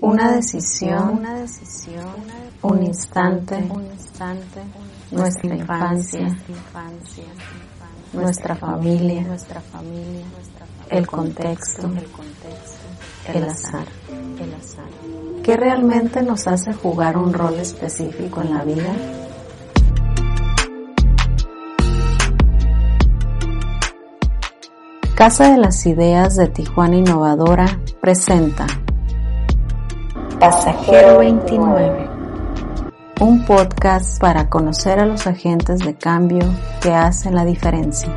una decisión, una decisión, un instante, un instante, nuestra infancia, nuestra familia, nuestra familia, el contexto, el azar, el azar. ¿Qué realmente nos hace jugar un rol específico en la vida? Casa de las Ideas de Tijuana Innovadora presenta Pasajero 29, un podcast para conocer a los agentes de cambio que hacen la diferencia.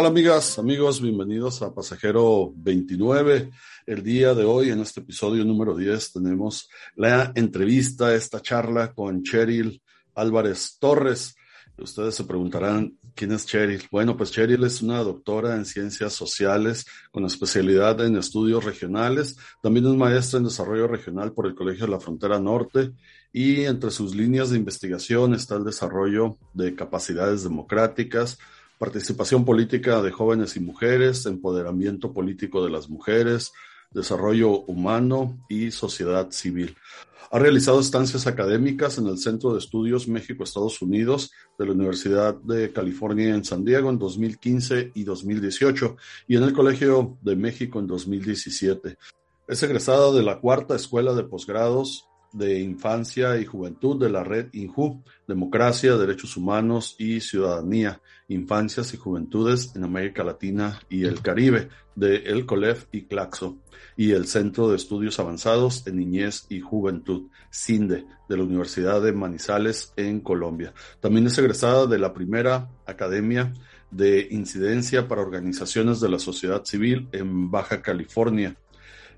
Tal amigas, amigos? Bienvenidos a Pasajero 29. El día de hoy, en este episodio número 10, tenemos la entrevista, esta charla con Cheryl Álvarez Torres. Ustedes se preguntarán, ¿quién es Cheryl? Bueno, pues Cheryl es una doctora en ciencias sociales con especialidad en estudios regionales. También es maestra en desarrollo regional por el Colegio de la Frontera Norte y entre sus líneas de investigación está el desarrollo de capacidades democráticas, participación política de jóvenes y mujeres, empoderamiento político de las mujeres, desarrollo humano y sociedad civil. Ha realizado estancias académicas en el Centro de Estudios México-Estados Unidos de la Universidad de California en San Diego en 2015 y 2018 y en el Colegio de México en 2017. Es egresada de la cuarta escuela de posgrados de Infancia y Juventud de la red INJU, Democracia, Derechos Humanos y Ciudadanía, Infancias y Juventudes en América Latina y el Caribe, de El Colef y Claxo, y el Centro de Estudios Avanzados en Niñez y Juventud, CINDE, de la Universidad de Manizales en Colombia. También es egresada de la primera Academia de Incidencia para Organizaciones de la Sociedad Civil en Baja California,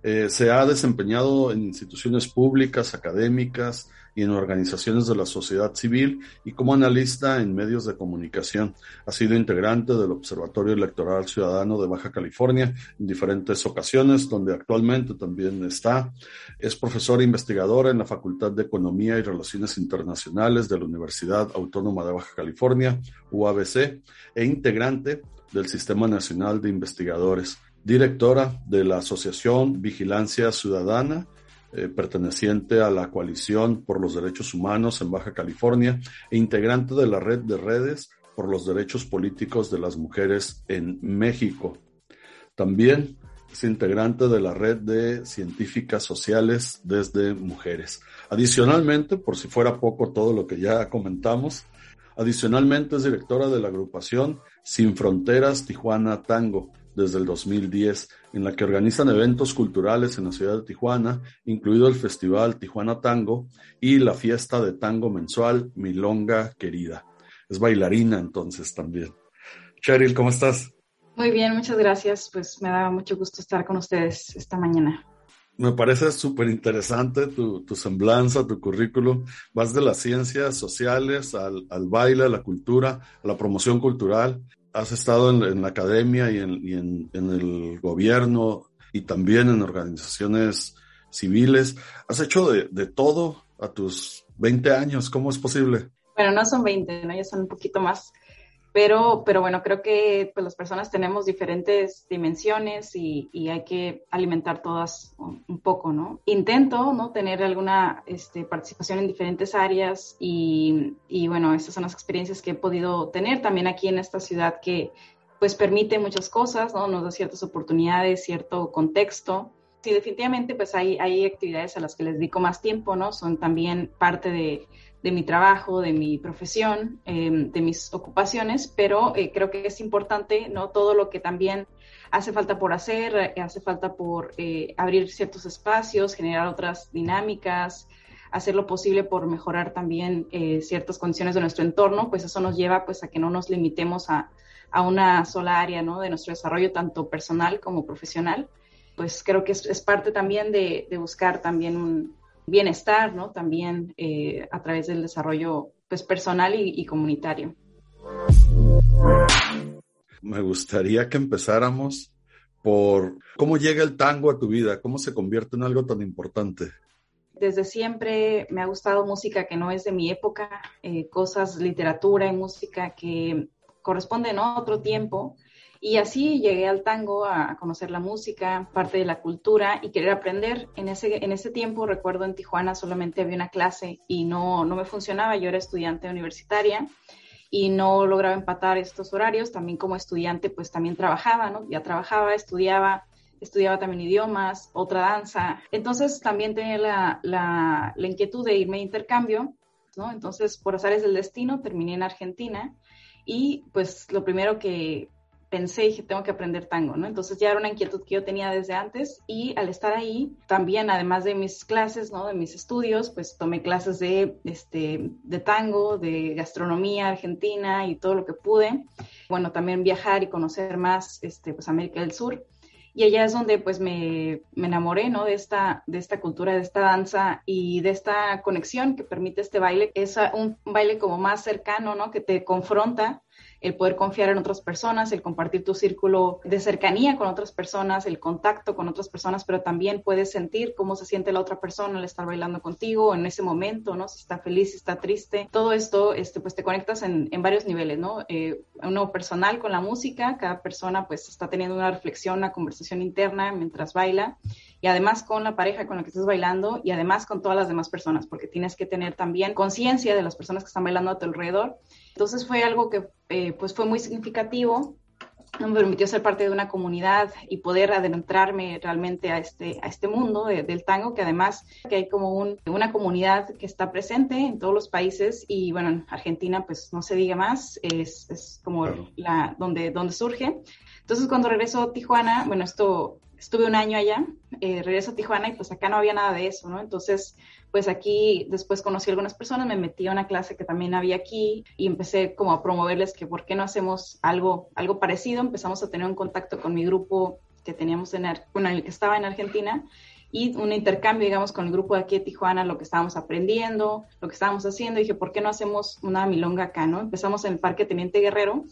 eh, se ha desempeñado en instituciones públicas, académicas y en organizaciones de la sociedad civil y como analista en medios de comunicación. Ha sido integrante del Observatorio Electoral Ciudadano de Baja California en diferentes ocasiones, donde actualmente también está. Es profesora investigadora en la Facultad de Economía y Relaciones Internacionales de la Universidad Autónoma de Baja California, UABC, e integrante del Sistema Nacional de Investigadores directora de la Asociación Vigilancia Ciudadana, eh, perteneciente a la Coalición por los Derechos Humanos en Baja California e integrante de la Red de Redes por los Derechos Políticos de las Mujeres en México. También es integrante de la Red de Científicas Sociales desde Mujeres. Adicionalmente, por si fuera poco todo lo que ya comentamos, adicionalmente es directora de la agrupación Sin Fronteras Tijuana Tango, desde el 2010, en la que organizan eventos culturales en la ciudad de Tijuana, incluido el Festival Tijuana Tango y la fiesta de tango mensual Milonga Querida. Es bailarina entonces también. Cheryl, ¿cómo estás? Muy bien, muchas gracias. Pues me da mucho gusto estar con ustedes esta mañana. Me parece súper interesante tu, semblanza, tu currículum. Vas de las ciencias sociales al, al baile, a la cultura, a la promoción cultural has estado en, la academia y, en, el gobierno y también en organizaciones civiles. Has hecho de, de, todo a tus 20 años. ¿Cómo es posible? Bueno, no son 20, ¿no? ya son un poquito más. Pero, pero bueno, creo que pues, las personas tenemos diferentes dimensiones y, y hay que alimentar todas un, poco, ¿no? Intento, ¿no? Tener alguna este, participación en diferentes áreas y, y, bueno, estas son las experiencias que he podido tener también aquí en esta ciudad que pues permite muchas cosas, ¿no? Nos da ciertas oportunidades, cierto contexto. Sí, definitivamente pues hay, hay actividades a las que les dedico más tiempo, ¿no? Son también parte de de mi trabajo, de mi profesión, em, de mis ocupaciones, pero eh, creo que es importante, ¿no? Todo lo que también hace falta por hacer, eh, hace falta por eh, abrir ciertos espacios, generar otras dinámicas, hacer lo posible por mejorar también ciertas condiciones de nuestro entorno, pues eso nos lleva pues a que no nos limitemos a, a una sola área, ¿no? De nuestro desarrollo, tanto personal como profesional. Pues creo que es, parte también de, de buscar también un, bienestar, ¿no? También eh, a través del desarrollo pues, personal y, comunitario. Me gustaría que empezáramos por cómo llega el tango a tu vida, cómo se convierte en algo tan importante. desde siempre me ha gustado música que no es de mi época, eh, cosas, literatura y música que corresponden a otro tiempo. Y así llegué al tango a, conocer la música, parte de la cultura y querer aprender. En ese, en ese tiempo, recuerdo en Tijuana solamente había una clase y no, no me funcionaba. Yo era estudiante universitaria y no lograba empatar estos horarios. También como estudiante, pues también trabajaba, ¿no? Ya trabajaba, estudiaba, estudiaba también idiomas, otra danza. Entonces también tenía la, la, la inquietud de irme a intercambio, ¿no? Entonces, por azares del destino, terminé en Argentina y pues lo primero que pensé, dije, tengo que aprender tango, ¿no? Entonces ya era una inquietud que yo tenía desde antes y al estar ahí, también además de mis clases, ¿no? De mis estudios, pues tomé clases de, este, de tango, de gastronomía argentina y todo lo que pude. Bueno, también viajar y conocer más, este, pues América del Sur. Y allá es donde pues me, me enamoré, ¿no? De esta, de esta cultura, de esta danza y de esta conexión que permite este baile. Es un baile como más cercano, ¿no? Que te confronta el poder confiar en otras personas, el compartir tu círculo de cercanía con otras personas, el contacto con otras personas, pero también puedes sentir cómo se siente la otra persona al estar bailando contigo en ese momento, ¿no? Si está feliz, si está triste. Todo esto, este, pues te conectas en, en varios niveles, ¿no? Eh, uno personal con la música, cada persona pues está teniendo una reflexión, una conversación interna mientras baila y además con la pareja con la que estás bailando y además con todas las demás personas, porque tienes que tener también conciencia de las personas que están bailando a tu alrededor. Entonces fue algo que eh, pues fue muy significativo, me permitió ser parte de una comunidad y poder adentrarme realmente a este, a este mundo del tango, que además que hay como un, una comunidad que está presente en todos los países y bueno, en Argentina pues no se diga más, es, es como la, donde, donde surge. Entonces cuando regreso a Tijuana, bueno, esto estuve un año allá, eh, regreso a Tijuana y pues acá no había nada de eso, ¿no? Entonces, pues aquí después conocí a algunas personas, me metí a una clase que también había aquí y empecé como a promoverles que por qué no hacemos algo, algo parecido. Empezamos a tener un contacto con mi grupo que teníamos en, bueno, el que estaba en Argentina y un intercambio, digamos, con el grupo de aquí de Tijuana, lo que estábamos aprendiendo, lo que estábamos haciendo. Y dije, ¿por qué no hacemos una milonga acá, no? Empezamos en el Parque Teniente Guerrero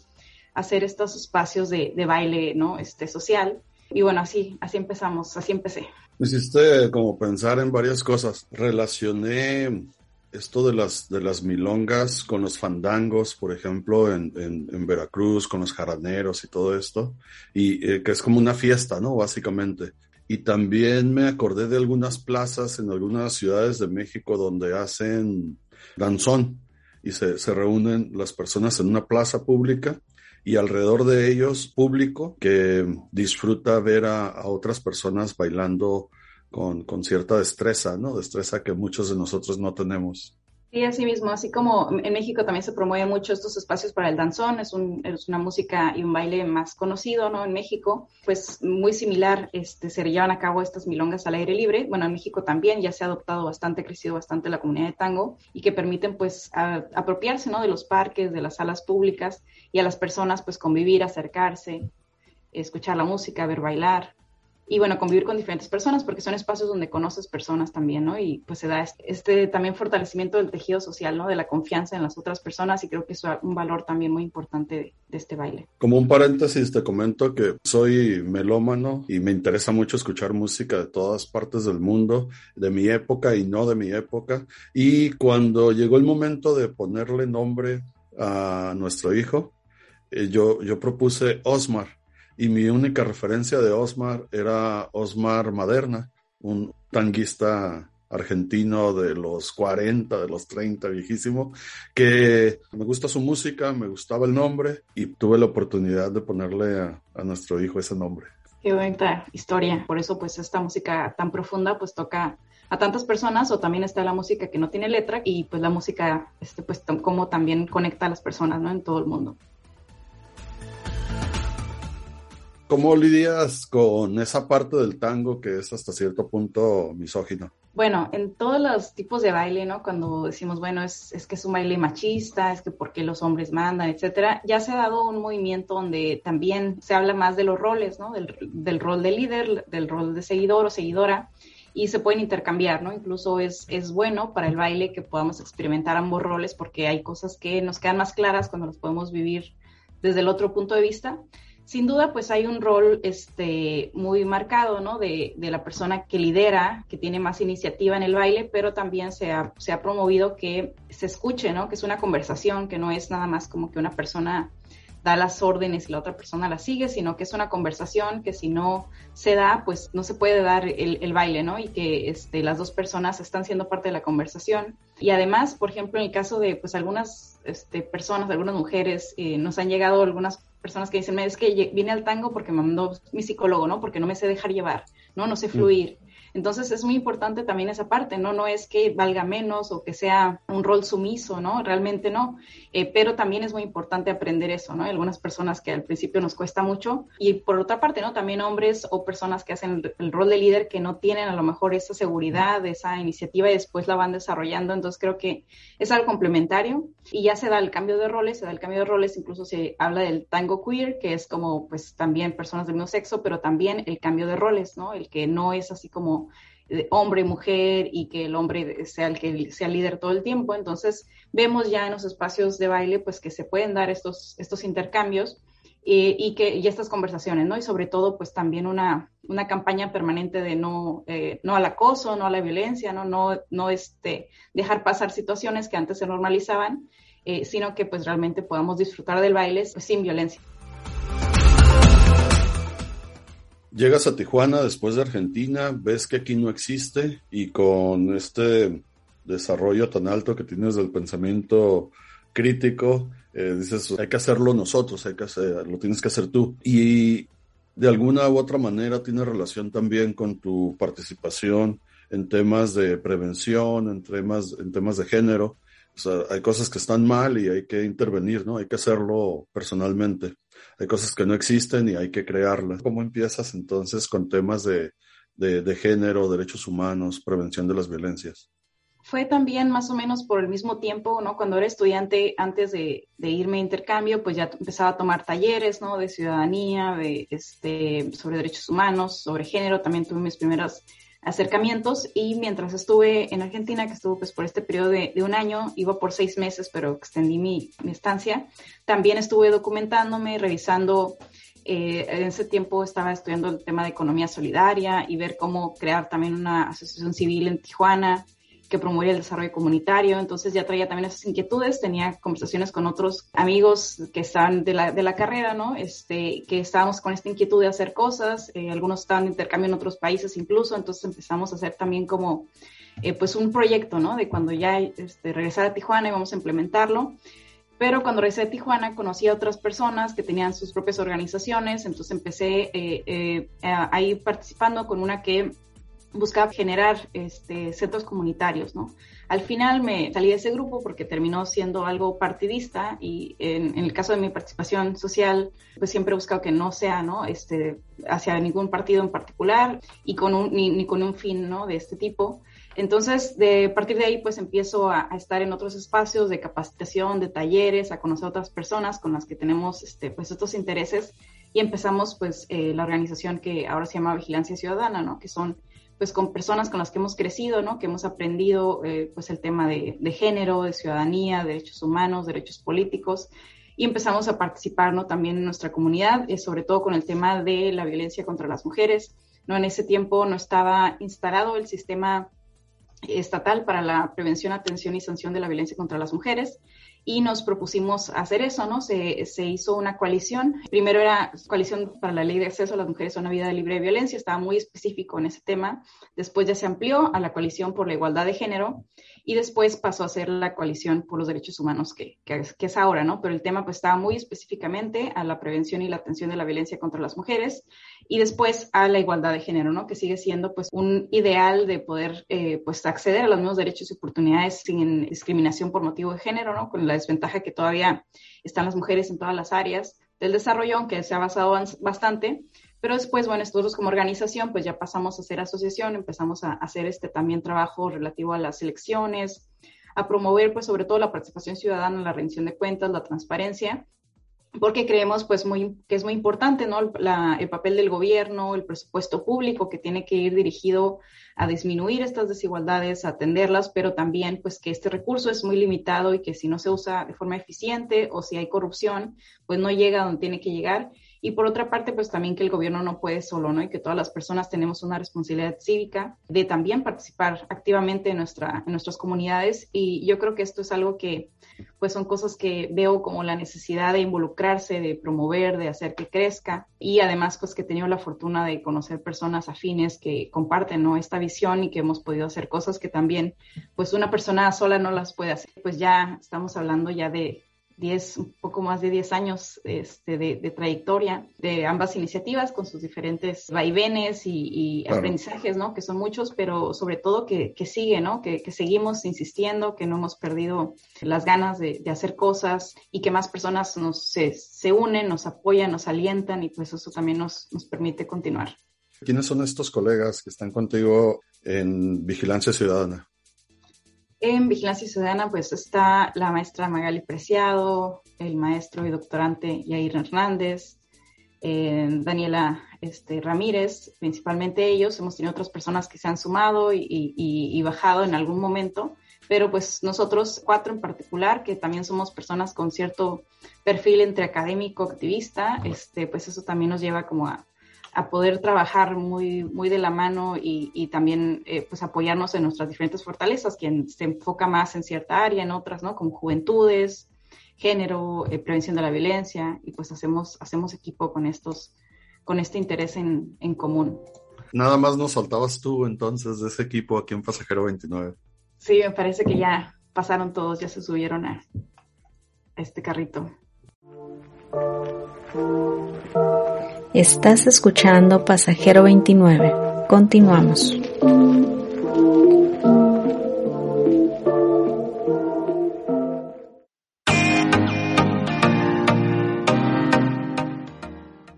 a hacer estos espacios de, de baile, ¿no? Este, social y bueno, así, así empezamos, así empecé. Hiciste como pensar en varias cosas. Relacioné esto de las, de las milongas con los fandangos, por ejemplo, en, en, Veracruz, con los jaraneros y todo esto, y eh, que es como una fiesta, ¿no? Básicamente. Y también me acordé de algunas plazas en algunas ciudades de México donde hacen danzón y se, se reúnen las personas en una plaza pública y alrededor de ellos público que disfruta ver a, otras personas bailando con, con, cierta destreza, ¿no? Destreza que muchos de nosotros no tenemos. Sí, así mismo, así como en México también se promueve mucho estos espacios para el danzón, es, un, es una música y un baile más conocido, ¿no? En México, pues muy similar, este, se llevan a cabo estas milongas al aire libre. Bueno, en México también ya se ha adoptado bastante, crecido bastante la comunidad de tango y que permiten pues apropiarse, ¿no? De los parques, de las salas públicas y a las personas pues convivir, acercarse, escuchar la música, ver bailar y bueno, convivir con diferentes personas porque son espacios donde conoces personas también, ¿no? Y pues se da este, también fortalecimiento del tejido social, ¿no? De la confianza en las otras personas y creo que es un valor también muy importante de, de este baile. Como un paréntesis, te comento que soy melómano y me interesa mucho escuchar música de todas partes del mundo, de mi época y no de mi época. Y cuando llegó el momento de ponerle nombre a nuestro hijo, eh, yo, yo propuse Osmar y mi única referencia de Osmar era Osmar Maderna, un tanguista argentino de los 40, de los 30, viejísimo, que me gusta su música, me gustaba el nombre y tuve la oportunidad de ponerle a, a nuestro hijo ese nombre. Qué bonita historia, por eso pues esta música tan profunda pues toca a tantas personas o también está la música que no tiene letra y pues la música este pues como también conecta a las personas, ¿no? En todo el mundo. ¿Cómo lidias con esa parte del tango que es hasta cierto punto misógino? Bueno, en todos los tipos de baile, ¿no? Cuando decimos, bueno, es, es que es un baile machista, es que porque los hombres mandan, etcétera, ya se ha dado un movimiento donde también se habla más de los roles, ¿no? Del, del rol de líder, del rol de seguidor o seguidora, y se pueden intercambiar, ¿no? Incluso es, es bueno para el baile que podamos experimentar ambos roles porque hay cosas que nos quedan más claras cuando los podemos vivir desde el otro punto de vista sin duda, pues hay un rol este, muy marcado, ¿no? De, de, la persona que lidera, que tiene más iniciativa en el baile, pero también se ha, se ha promovido que se escuche, ¿no? Que es una conversación, que no es nada más como que una persona da las órdenes y la otra persona las sigue, sino que es una conversación que si no se da, pues no se puede dar el, el baile, ¿no? Y que este, las dos personas están siendo parte de la conversación. Y además, por ejemplo, en el caso de pues algunas este, personas, algunas mujeres, eh, nos han llegado algunas personas que dicen, es que vine al tango porque me mandó mi psicólogo, ¿no? Porque no me sé dejar llevar, ¿no? No sé fluir. Entonces es muy importante también esa parte, ¿no? No es que valga menos o que sea un rol sumiso, ¿no? Realmente no. Eh, pero también es muy importante aprender eso, ¿no? Hay algunas personas que al principio nos cuesta mucho. Y por otra parte, ¿no? También hombres o personas que hacen el rol de líder que no tienen a lo mejor esa seguridad, esa iniciativa y después la van desarrollando. Entonces creo que es algo complementario y ya se da el cambio de roles, se da el cambio de roles, incluso se habla del tango queer, que es como pues también personas del mismo sexo, pero también el cambio de roles, ¿no? El que no es así como hombre y mujer y que el hombre sea el que sea líder todo el tiempo. Entonces vemos ya en los espacios de baile pues que se pueden dar estos, estos intercambios eh, y, que, y estas conversaciones, ¿no? Y sobre todo pues también una, una campaña permanente de no, eh, no al acoso, no a la violencia, ¿no? No, no este, dejar pasar situaciones que antes se normalizaban, eh, sino que pues realmente podamos disfrutar del baile sin violencia. Llegas a Tijuana después de Argentina, ves que aquí no existe y con este desarrollo tan alto que tienes del pensamiento crítico, eh, dices, hay que hacerlo nosotros, hay que hacer, lo tienes que hacer tú. Y de alguna u otra manera tiene relación también con tu participación en temas de prevención, en temas, en temas de género. Hay cosas que están mal y hay que intervenir, ¿no? Hay que hacerlo personalmente hay cosas que no existen y hay que crearlas. ¿Cómo empiezas entonces con temas de, de, género, derechos humanos, prevención de las violencias? Fue también más o menos por el mismo tiempo, ¿no? Cuando era estudiante, antes de, de, irme a intercambio, pues ya empezaba a tomar talleres, ¿no? De ciudadanía, de, este, sobre derechos humanos, sobre género. También tuve mis primeras acercamientos y mientras estuve en Argentina, que estuvo pues por este periodo de, un año, iba por seis meses, pero extendí mi, estancia, también estuve documentándome, revisando, eh, en ese tiempo estaba estudiando el tema de economía solidaria y ver cómo crear también una asociación civil en Tijuana, que promovía el desarrollo comunitario, entonces ya traía también esas inquietudes, tenía conversaciones con otros amigos que están de la, de la carrera, ¿no? Este, que estábamos con esta inquietud de hacer cosas, eh, algunos estaban de intercambio en otros países incluso, entonces empezamos a hacer también como, eh, pues un proyecto, ¿no? De cuando ya este, a Tijuana y vamos a implementarlo. Pero cuando regresé a Tijuana conocí a otras personas que tenían sus propias organizaciones, entonces empecé eh, a ir participando con una que buscaba generar este, centros comunitarios, ¿no? Al final me salí de ese grupo porque terminó siendo algo partidista y en, el caso de mi participación social, pues siempre he buscado que no sea, ¿no? Este, hacia ningún partido en particular y con un, ni, con un fin, ¿no? De este tipo. Entonces, de partir de ahí, pues empiezo a, estar en otros espacios de capacitación, de talleres, a conocer a otras personas con las que tenemos, este, pues, estos intereses y empezamos, pues, eh, la organización que ahora se llama Vigilancia Ciudadana, ¿no? Que son pues con personas con las que hemos crecido, ¿no? Que hemos aprendido eh, pues el tema de, género, de ciudadanía, derechos humanos, derechos políticos y empezamos a participar, ¿no? También en nuestra comunidad, eh, sobre todo con el tema de la violencia contra las mujeres, ¿no? En ese tiempo no estaba instalado el sistema estatal para la prevención, atención y sanción de la violencia contra las mujeres y nos propusimos hacer eso, ¿no? Se, se, hizo una coalición. Primero era coalición para la ley de acceso a las mujeres a una vida libre de violencia, estaba muy específico en ese tema. Después ya se amplió a la coalición por la igualdad de género y después pasó a ser la coalición por los derechos humanos que, que, es ahora, ¿no? Pero el tema pues estaba muy específicamente a la prevención y la atención de la violencia contra las mujeres y después a la igualdad de género, ¿no? Que sigue siendo pues un ideal de poder eh, pues acceder a los mismos derechos y oportunidades sin discriminación por motivo de género, ¿no? Con la desventaja que todavía están las mujeres en todas las áreas del desarrollo, aunque se ha basado bastante, pero después, bueno, nosotros como organización, pues ya pasamos a ser asociación, empezamos a hacer este también trabajo relativo a las elecciones, a promover, pues sobre todo la participación ciudadana, la rendición de cuentas, la transparencia, porque creemos pues muy, que es muy importante ¿no? el papel del gobierno, el presupuesto público que tiene que ir dirigido a disminuir estas desigualdades, a atenderlas, pero también pues que este recurso es muy limitado y que si no se usa de forma eficiente o si hay corrupción, pues no llega a donde tiene que llegar Y por otra parte, pues también que el gobierno no puede solo, ¿no? Y que todas las personas tenemos una responsabilidad cívica de también participar activamente en, nuestra, en nuestras comunidades. Y yo creo que esto es algo que, pues son cosas que veo como la necesidad de involucrarse, de promover, de hacer que crezca. Y además, pues que he tenido la fortuna de conocer personas afines que comparten, ¿no? Esta visión y que hemos podido hacer cosas que también, pues una persona sola no las puede hacer. Pues ya estamos hablando ya de 10, un poco más de 10 años este, de, trayectoria de ambas iniciativas con sus diferentes vaivenes y, aprendizajes, ¿no? Que son muchos, pero sobre todo que, que sigue, ¿no? Que, seguimos insistiendo, que no hemos perdido las ganas de, hacer cosas y que más personas nos, se, se, unen, nos apoyan, nos alientan y pues eso también nos, nos permite continuar. ¿Quiénes son estos colegas que están contigo en Vigilancia Ciudadana? En Vigilancia Ciudadana, pues está la maestra Magali Preciado, el maestro y doctorante Yair Hernández, eh, Daniela este, Ramírez, principalmente ellos. Hemos tenido otras personas que se han sumado y, bajado en algún momento, pero pues nosotros cuatro en particular, que también somos personas con cierto perfil entre académico, activista, este, pues eso también nos lleva como a, a poder trabajar muy, muy de la mano y, también eh, pues apoyarnos en nuestras diferentes fortalezas, quien se enfoca más en cierta área, en otras, ¿no? Como juventudes, género, eh, prevención de la violencia, y pues hacemos, hacemos equipo con estos, con este interés en, en común. Nada más nos faltabas tú entonces de ese equipo aquí en Pasajero 29. Sí, me parece que ya pasaron todos, ya se subieron a este carrito. Estás escuchando Pasajero 29. Continuamos.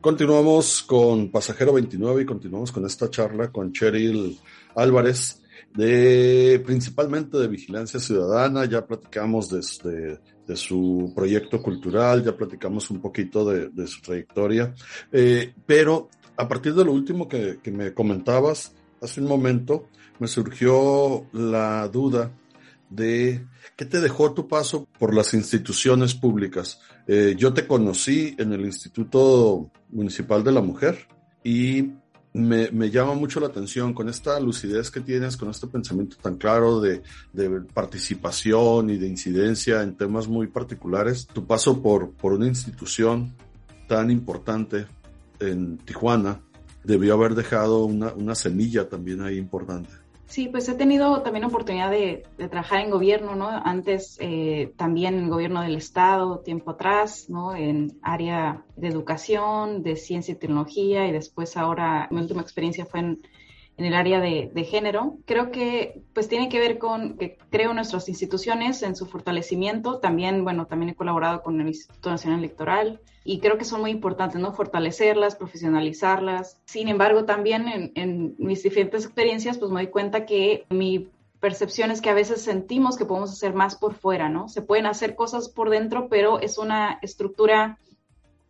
Continuamos con Pasajero 29 y continuamos con esta charla con Cheryl Álvarez, de principalmente de vigilancia ciudadana. Ya platicamos desde de su proyecto cultural, ya platicamos un poquito de, su trayectoria, eh, pero a partir de lo último que, me comentabas hace un momento, me surgió la duda de qué te dejó tu paso por las instituciones públicas. Eh, yo te conocí en el Instituto Municipal de la Mujer y me, me, llama mucho la atención con esta lucidez que tienes, con este pensamiento tan claro de, de, participación y de incidencia en temas muy particulares. Tu paso por, por una institución tan importante en Tijuana debió haber dejado una, una semilla también ahí importante. Sí, pues he tenido también oportunidad de, trabajar en gobierno, ¿no? Antes eh, también en gobierno del Estado, tiempo atrás, ¿no? En área de educación, de ciencia y tecnología y después ahora mi última experiencia fue en en el área de, género. Creo que pues tiene que ver con que creo nuestras instituciones en su fortalecimiento. También, bueno, también he colaborado con el Instituto Nacional Electoral y creo que son muy importantes, ¿no? Fortalecerlas, profesionalizarlas. Sin embargo, también en, en mis diferentes experiencias, pues me doy cuenta que mi percepción es que a veces sentimos que podemos hacer más por fuera, ¿no? Se pueden hacer cosas por dentro, pero es una estructura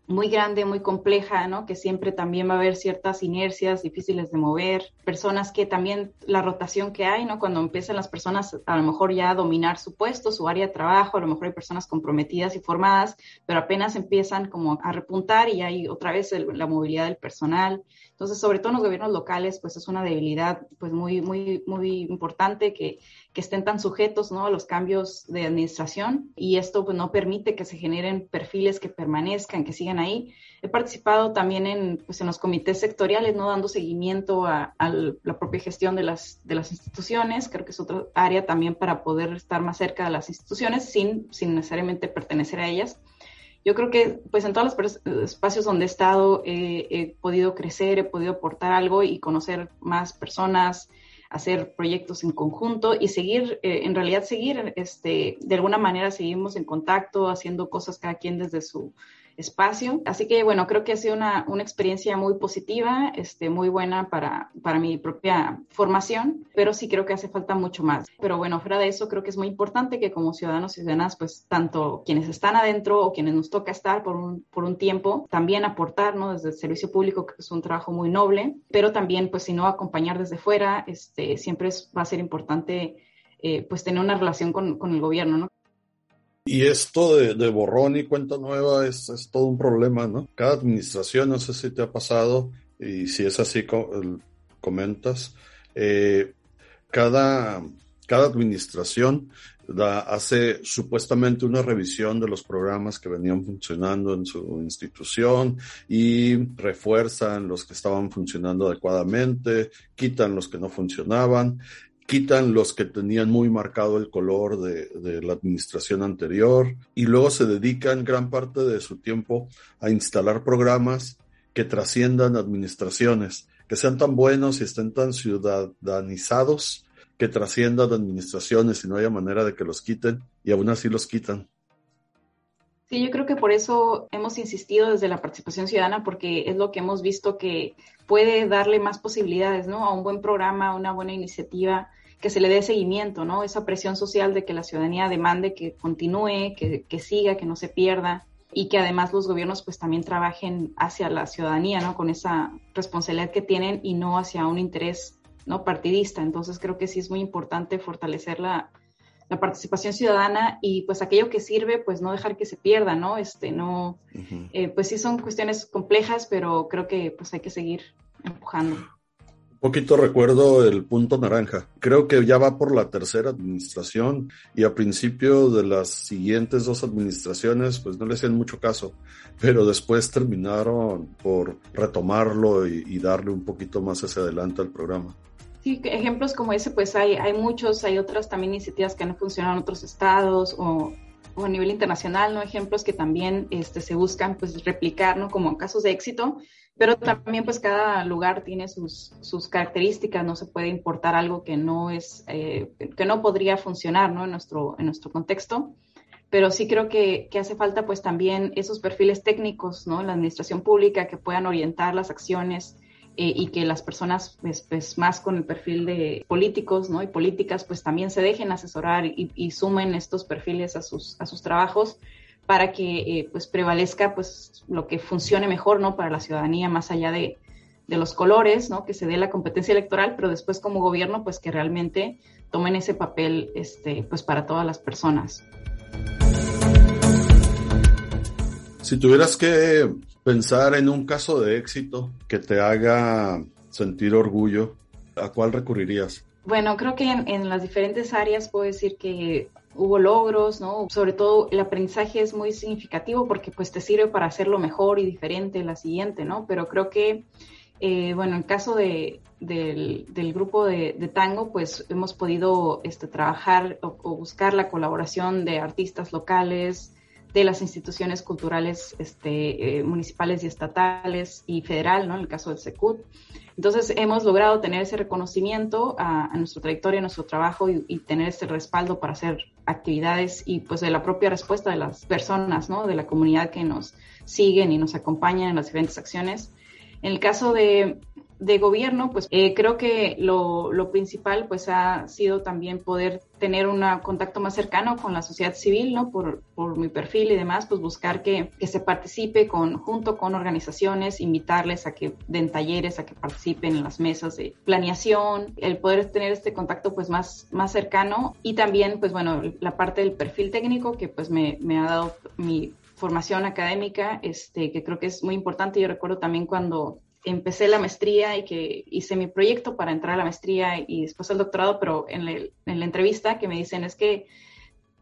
muy grande, muy compleja, ¿no? Que siempre también va a haber ciertas inercias difíciles de mover, personas que también la rotación que hay, ¿no? Cuando empiezan las personas a lo mejor ya a dominar su puesto, su área de trabajo, a lo mejor hay personas comprometidas y formadas, pero apenas empiezan como a repuntar y hay otra vez la movilidad del personal. Entonces, sobre todo en los gobiernos locales, pues es una debilidad pues muy, muy, muy importante que que estén tan sujetos ¿no? a los cambios de administración y esto pues, no permite que se generen perfiles que permanezcan, que sigan ahí. He participado también en, pues, en los comités sectoriales, ¿no? dando seguimiento a, la propia gestión de las, de las instituciones. Creo que es otra área también para poder estar más cerca de las instituciones sin, sin necesariamente pertenecer a ellas. Yo creo que pues en todos los espacios donde he estado he podido crecer, he podido aportar algo y conocer más personas, hacer proyectos en conjunto y seguir, eh, en realidad seguir, este, de alguna manera seguimos en contacto, haciendo cosas cada quien desde su espacio. Así que bueno, creo que ha sido una, una experiencia muy positiva, este, muy buena para, para mi propia formación, pero sí creo que hace falta mucho más. Pero bueno, fuera de eso, creo que es muy importante que como ciudadanos y ciudadanas, pues tanto quienes están adentro o quienes nos toca estar por un, por un tiempo, también aportar, ¿no? Desde el servicio público, que es un trabajo muy noble, pero también, pues si no, acompañar desde fuera, este, siempre es, va a ser importante, eh, pues tener una relación con, con el gobierno, ¿no? Y esto de, borrón y cuenta nueva es, es, todo un problema, ¿no? Cada administración, no sé si te ha pasado, y si es así, comentas, eh, cada, cada administración hace supuestamente una revisión de los programas que venían funcionando en su institución y refuerzan los que estaban funcionando adecuadamente, quitan los que no funcionaban quitan los que tenían muy marcado el color de, la administración anterior y luego se dedican gran parte de su tiempo a instalar programas que trasciendan administraciones, que sean tan buenos y estén tan ciudadanizados que trasciendan administraciones y no haya manera de que los quiten y aún así los quitan. Sí, yo creo que por eso hemos insistido desde la participación ciudadana, porque es lo que hemos visto que puede darle más posibilidades, ¿no? A un buen programa, a una buena iniciativa, que se le dé seguimiento, ¿no? Esa presión social de que la ciudadanía demande que continúe, que, que siga, que no se pierda y que además los gobiernos pues también trabajen hacia la ciudadanía, ¿no? Con esa responsabilidad que tienen y no hacia un interés, ¿no? Partidista. Entonces creo que sí es muy importante fortalecer la, la participación ciudadana y pues aquello que sirve, pues no dejar que se pierda, ¿no? Este, no, eh, pues sí son cuestiones complejas, pero creo que pues hay que seguir empujando. Un poquito recuerdo el punto naranja. Creo que ya va por la tercera administración y a principio de las siguientes dos administraciones pues no le hacían mucho caso, pero después terminaron por retomarlo y, y darle un poquito más hacia adelante al programa. Sí, ejemplos como ese, pues hay, hay muchos, hay otras también iniciativas que han funcionado en otros estados o, a nivel internacional, ¿no? Ejemplos que también este, se buscan pues replicar, ¿no? Como casos de éxito, pero también pues cada lugar tiene sus, sus características, no se puede importar algo que no es, eh, que no podría funcionar, ¿no? En nuestro, en nuestro contexto pero sí creo que, que, hace falta pues también esos perfiles técnicos, ¿no? La administración pública que puedan orientar las acciones eh, y que las personas pues, pues, más con el perfil de políticos ¿no? y políticas pues también se dejen asesorar y, sumen estos perfiles a sus, a sus trabajos para que eh, pues prevalezca pues lo que funcione mejor ¿no? para la ciudadanía más allá de, de los colores, ¿no? que se dé la competencia electoral, pero después como gobierno pues que realmente tomen ese papel este, pues para todas las personas. Si tuvieras que pensar en un caso de éxito que te haga sentir orgullo, ¿a cuál recurrirías? Bueno, creo que en, las diferentes áreas puedo decir que hubo logros, ¿no? Sobre todo el aprendizaje es muy significativo porque pues te sirve para hacerlo mejor y diferente la siguiente, ¿no? Pero creo que, eh, bueno, en el caso de, del, grupo de, tango, pues hemos podido este, trabajar o buscar la colaboración de artistas locales, de las instituciones culturales este, eh, municipales y estatales y federal, ¿no? En el caso del SECUT. Entonces, hemos logrado tener ese reconocimiento a, a nuestra trayectoria, a nuestro trabajo y, tener ese respaldo para hacer actividades y pues de la propia respuesta de las personas, ¿no? De la comunidad que nos siguen y nos acompañan en las diferentes acciones. En el caso de, de gobierno, pues eh, creo que lo, lo, principal pues ha sido también poder tener un contacto más cercano con la sociedad civil, ¿no? Por, por mi perfil y demás, pues buscar que, que, se participe con, junto con organizaciones, invitarles a que den talleres, a que participen en las mesas de planeación, el poder tener este contacto pues más, más cercano y también pues bueno, la parte del perfil técnico que pues me, me ha dado mi formación académica, este, que creo que es muy importante. Yo recuerdo también cuando empecé la maestría y que hice mi proyecto para entrar a la maestría y después al doctorado, pero en, en la entrevista que me dicen es que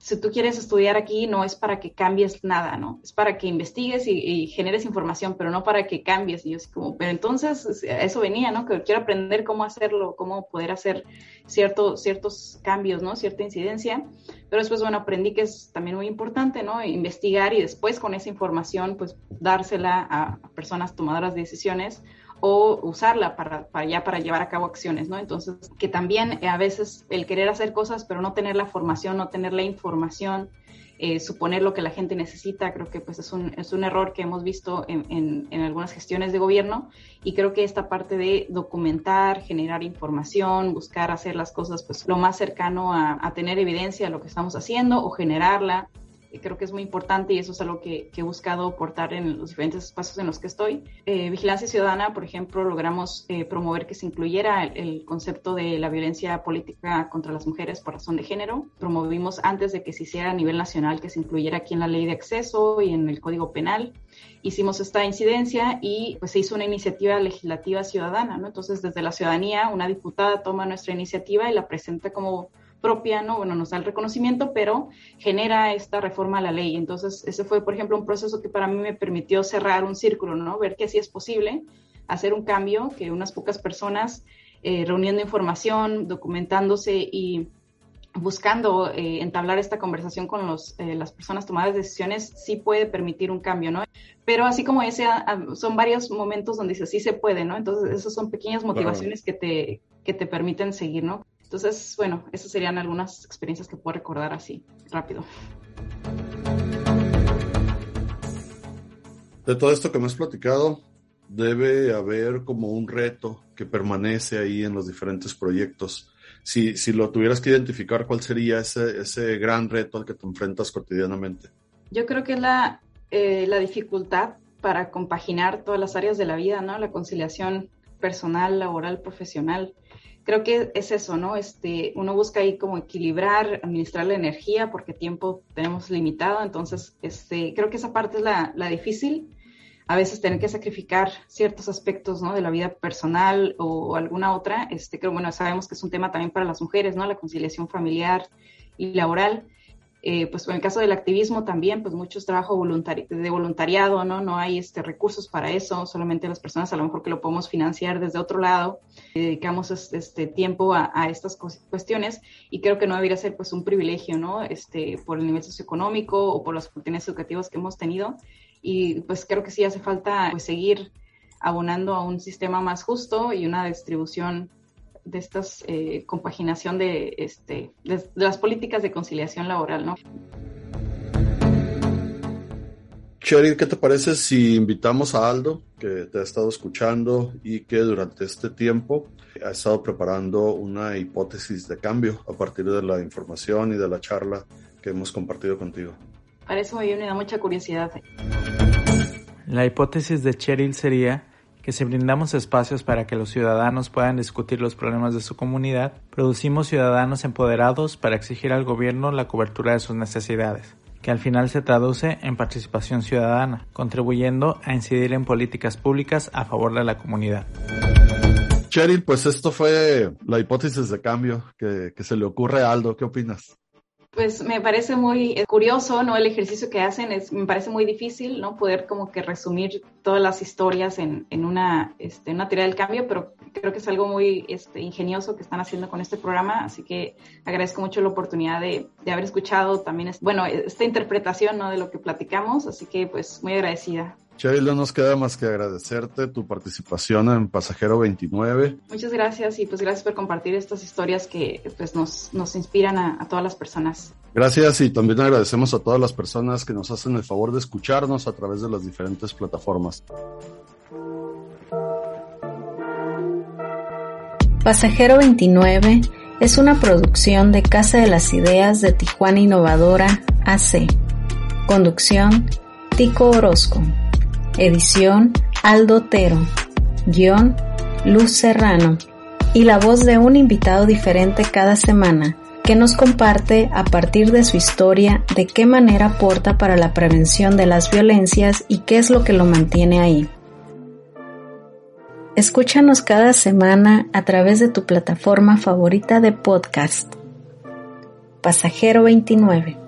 si tú quieres estudiar aquí, no es para que cambies nada, ¿no? Es para que investigues y, generes información, pero no para que cambies. Y yo así como, pero entonces eso venía, ¿no? Que quiero aprender cómo hacerlo, cómo poder hacer cierto, ciertos cambios, ¿no? Cierta incidencia. Pero después, bueno, aprendí que es también muy importante, ¿no? Investigar y después con esa información, pues dársela a personas tomadoras de decisiones o usarla para, ya para llevar a cabo acciones, ¿no? Entonces, que también eh, a veces el querer hacer cosas, pero no tener la formación, no tener la información, eh, suponer lo que la gente necesita, creo que pues es un, es un error que hemos visto en, en, algunas gestiones de gobierno y creo que esta parte de documentar, generar información, buscar hacer las cosas pues lo más cercano a, a tener evidencia de lo que estamos haciendo o generarla, creo que es muy importante y eso es algo que, he buscado aportar en los diferentes espacios en los que estoy. Eh, Vigilancia Ciudadana, por ejemplo, logramos eh, promover que se incluyera el, concepto de la violencia política contra las mujeres por razón de género. Promovimos antes de que se hiciera a nivel nacional que se incluyera aquí en la ley de acceso y en el Código Penal. Hicimos esta incidencia y pues se hizo una iniciativa legislativa ciudadana, ¿no? Entonces, desde la ciudadanía, una diputada toma nuestra iniciativa y la presenta como propia, ¿no? Bueno, nos da el reconocimiento, pero genera esta reforma a la ley. Entonces, ese fue, por ejemplo, un proceso que para mí me permitió cerrar un círculo, ¿no? Ver que sí es posible hacer un cambio, que unas pocas personas eh, reuniendo información, documentándose y buscando eh, entablar esta conversación con los, eh, las personas tomadas decisiones, sí puede permitir un cambio, ¿no? Pero así como ese, ah, ah, son varios momentos donde dice, sí se puede, ¿no? Entonces, esas son pequeñas motivaciones que, te, que te permiten seguir, ¿no? Entonces, bueno, esas serían algunas experiencias que puedo recordar así, rápido. De todo esto que me has platicado, debe haber como un reto que permanece ahí en los diferentes proyectos. Si, si lo tuvieras que identificar, ¿cuál sería ese, ese gran reto al que te enfrentas cotidianamente? Yo creo que es la, eh, la dificultad para compaginar todas las áreas de la vida, ¿no? La conciliación personal, laboral, profesional creo que es eso, ¿no? Este, uno busca ahí como equilibrar, administrar la energía porque tiempo tenemos limitado, entonces este, creo que esa parte es la, la difícil. A veces tener que sacrificar ciertos aspectos, ¿no? De la vida personal o, alguna otra. Este, creo, bueno, sabemos que es un tema también para las mujeres, ¿no? La conciliación familiar y laboral. Eh, pues en el caso del activismo también, pues mucho trabajo de voluntariado, ¿no? No hay este, recursos para eso, solamente las personas a lo mejor que lo podemos financiar desde otro lado, dedicamos este tiempo a, estas cuestiones y creo que no debería ser pues un privilegio, ¿no? Este, por el nivel socioeconómico o por las oportunidades educativas que hemos tenido y pues creo que sí hace falta pues, seguir abonando a un sistema más justo y una distribución de estas eh, compaginación de, este, de, las políticas de conciliación laboral, ¿no? Cheryl, ¿qué te parece si invitamos a Aldo, que te ha estado escuchando y que durante este tiempo ha estado preparando una hipótesis de cambio a partir de la información y de la charla que hemos compartido contigo? Parece muy bien, me da mucha curiosidad. La hipótesis de Cheryl sería que si brindamos espacios para que los ciudadanos puedan discutir los problemas de su comunidad, producimos ciudadanos empoderados para exigir al gobierno la cobertura de sus necesidades, que al final se traduce en participación ciudadana, contribuyendo a incidir en políticas públicas a favor de la comunidad. Cheryl, pues esto fue la hipótesis de cambio que, se le ocurre a Aldo. ¿Qué opinas? Pues me parece muy curioso, ¿no? El ejercicio que hacen es, me parece muy difícil, ¿no? Poder como que resumir todas las historias en, en una, este, una teoría del cambio, pero creo que es algo muy este, ingenioso que están haciendo con este programa, así que agradezco mucho la oportunidad de, de haber escuchado también, bueno, esta interpretación, ¿no? De lo que platicamos, así que pues muy agradecida. Cheryl, no nos queda más que agradecerte tu participación en Pasajero 29. Muchas gracias y pues gracias por compartir estas historias que pues nos, nos inspiran a, todas las personas. Gracias y también agradecemos a todas las personas que nos hacen el favor de escucharnos a través de las diferentes plataformas. Pasajero 29 es una producción de Casa de las Ideas de Tijuana Innovadora AC. Conducción Tico Orozco. Edición Aldo Otero. Guión Luz Serrano. Y la voz de un invitado diferente cada semana que nos comparte a partir de su historia de qué manera aporta para la prevención de las violencias y qué es lo que lo mantiene ahí. Escúchanos cada semana a través de tu plataforma favorita de podcast. Pasajero 29.